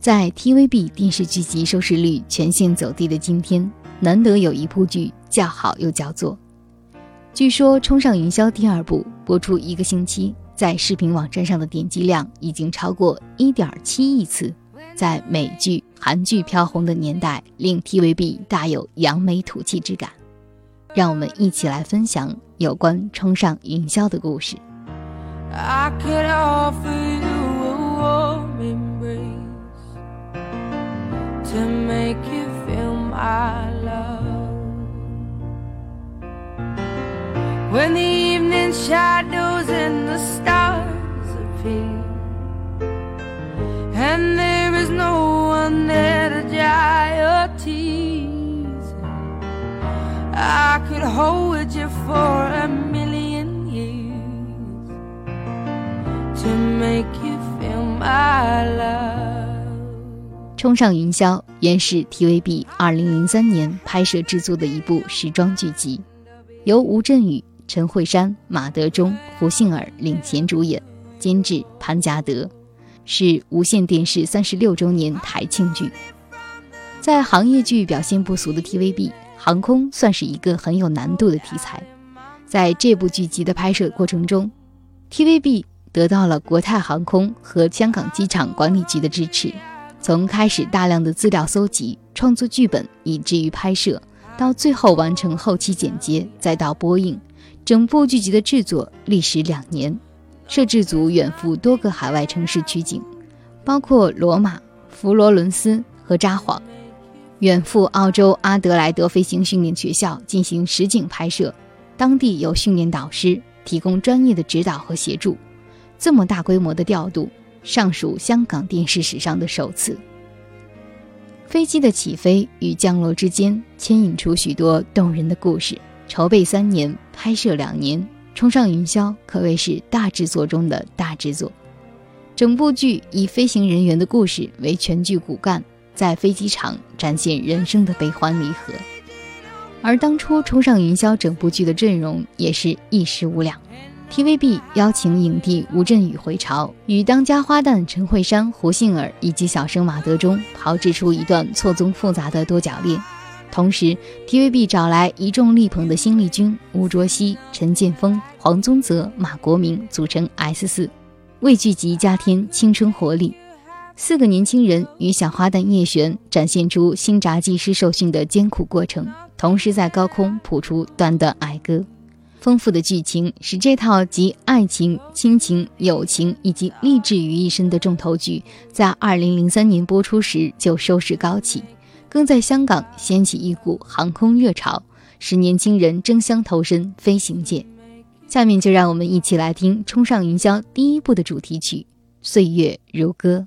在 TVB 电视剧集收视率全线走低的今天，难得有一部剧叫好又叫座。据说《冲上云霄》第二部播出一个星期，在视频网站上的点击量已经超过1.7亿次。在美剧、韩剧飘红的年代，令 TVB 大有扬眉吐气之感。让我们一起来分享有关《冲上云霄》的故事。I could offer you a to make you feel my love. When the evening shadows and the stars appear, and there is no one there to dry your tears, I could hold you for a million years to make you feel my love. 冲上云霄原是 TVB 2003年拍摄制作的一部时装剧集，由吴镇宇、陈慧珊、马德钟、胡杏儿领衔主演，监制潘嘉德，是无线电视三十六周年台庆剧。在行业剧表现不俗的 TVB，航空算是一个很有难度的题材。在这部剧集的拍摄过程中，TVB 得到了国泰航空和香港机场管理局的支持。从开始大量的资料搜集、创作剧本，以至于拍摄，到最后完成后期剪接，再到播映，整部剧集的制作历时两年。摄制组远赴多个海外城市取景，包括罗马、佛罗伦斯和札幌；远赴澳洲阿德莱德飞行训练学校进行实景拍摄，当地有训练导师提供专业的指导和协助。这么大规模的调度。尚属香港电视史上的首次。飞机的起飞与降落之间，牵引出许多动人的故事。筹备三年，拍摄两年，冲上云霄可谓是大制作中的大制作。整部剧以飞行人员的故事为全剧骨干，在飞机场展现人生的悲欢离合。而当初冲上云霄整部剧的阵容也是一时无两。TVB 邀请影帝吴镇宇回朝，与当家花旦陈慧珊、胡杏儿以及小生马德钟炮制出一段错综复杂的多角恋。同时，TVB 找来一众力捧的新力军吴卓羲、陈建锋、黄宗泽、马国明组成 S 四，为剧集加添青春活力。四个年轻人与小花旦叶璇展现出新杂技师受训的艰苦过程，同时在高空谱出段段哀歌。丰富的剧情使这套集爱情、亲情、友情以及励志于一身的重头剧，在二零零三年播出时就收视高起，更在香港掀起一股航空热潮，使年轻人争相投身飞行界。下面就让我们一起来听《冲上云霄》第一部的主题曲《岁月如歌》。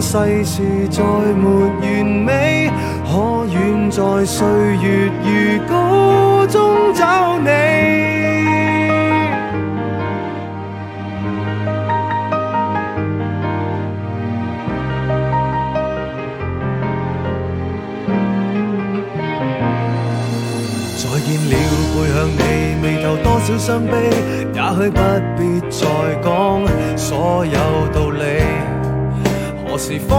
世事再没完美，可远在岁月如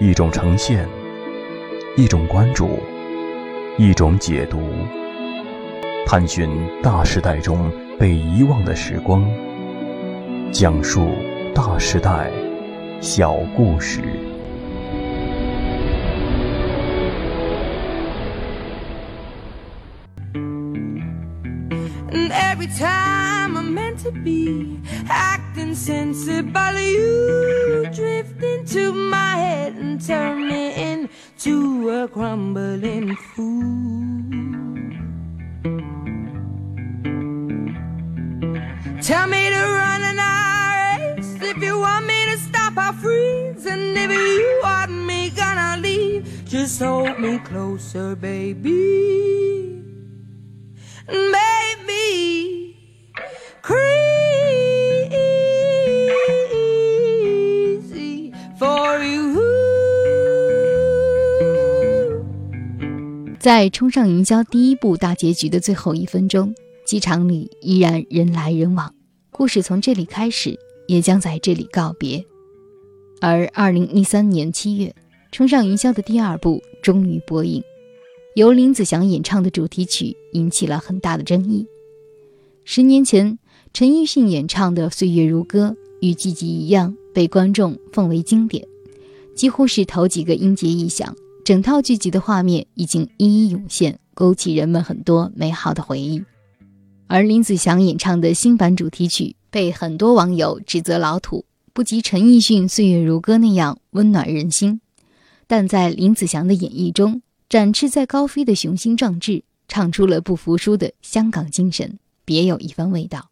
一种呈现，一种关注，一种解读，探寻大时代中被遗忘的时光，讲述大时代小故事。Turn drift into my head and turn me into a crumbling fool. Tell me to run an race if you want me to stop, I'll freeze. And if you want me gonna leave, just hold me closer, baby. Baby, 在冲上云霄第一部大结局的最后一分钟，机场里依然人来人往，故事从这里开始，也将在这里告别。而二零一三年七月，冲上云霄的第二部终于播映，由林子祥演唱的主题曲引起了很大的争议。十年前，陈奕迅演唱的《岁月如歌》与季季一样，被观众奉为经典，几乎是头几个音节一响。整套剧集的画面已经一一涌现，勾起人们很多美好的回忆。而林子祥演唱的新版主题曲被很多网友指责老土，不及陈奕迅《岁月如歌》那样温暖人心。但在林子祥的演绎中，展翅在高飞的雄心壮志，唱出了不服输的香港精神，别有一番味道。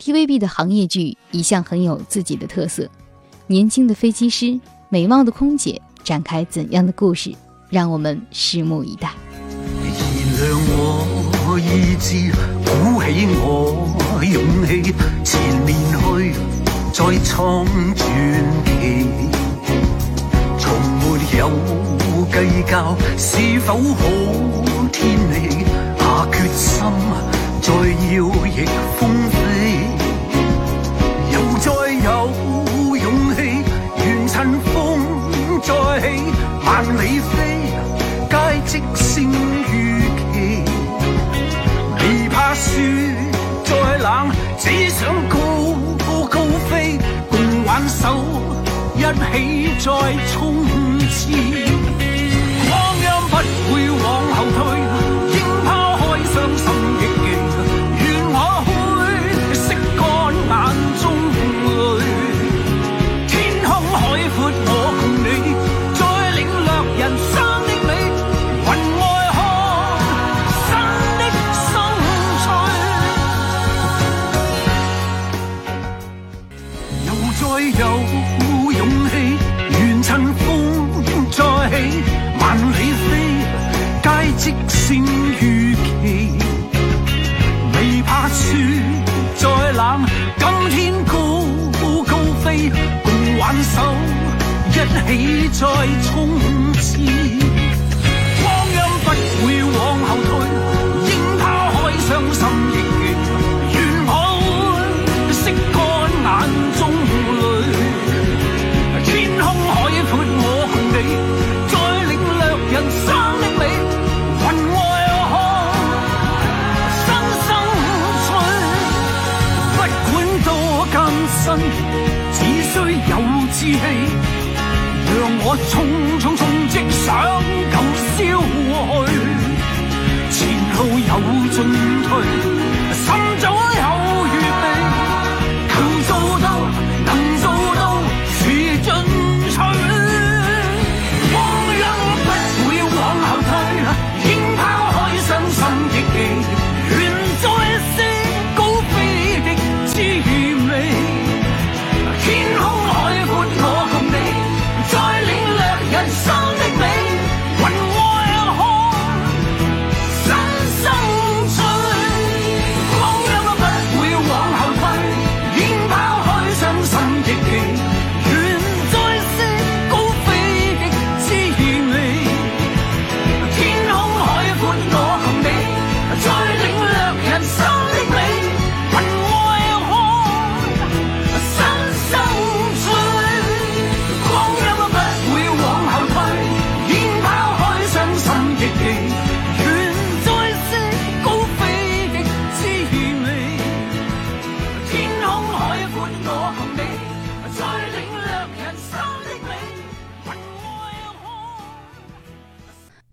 TVB 的行业剧一向很有自己的特色，年轻的飞机师，美貌的空姐。展开怎样的故事，让我们拭目以待。原谅我意志，鼓起我勇气，前面去，再创传奇。从没有计较是否好天气，下决心再要逆风飞，再冷，只想高高飞，共挽手一起再冲刺。即先预期，未怕雪再冷，今天高高飞，共挽手一起再冲。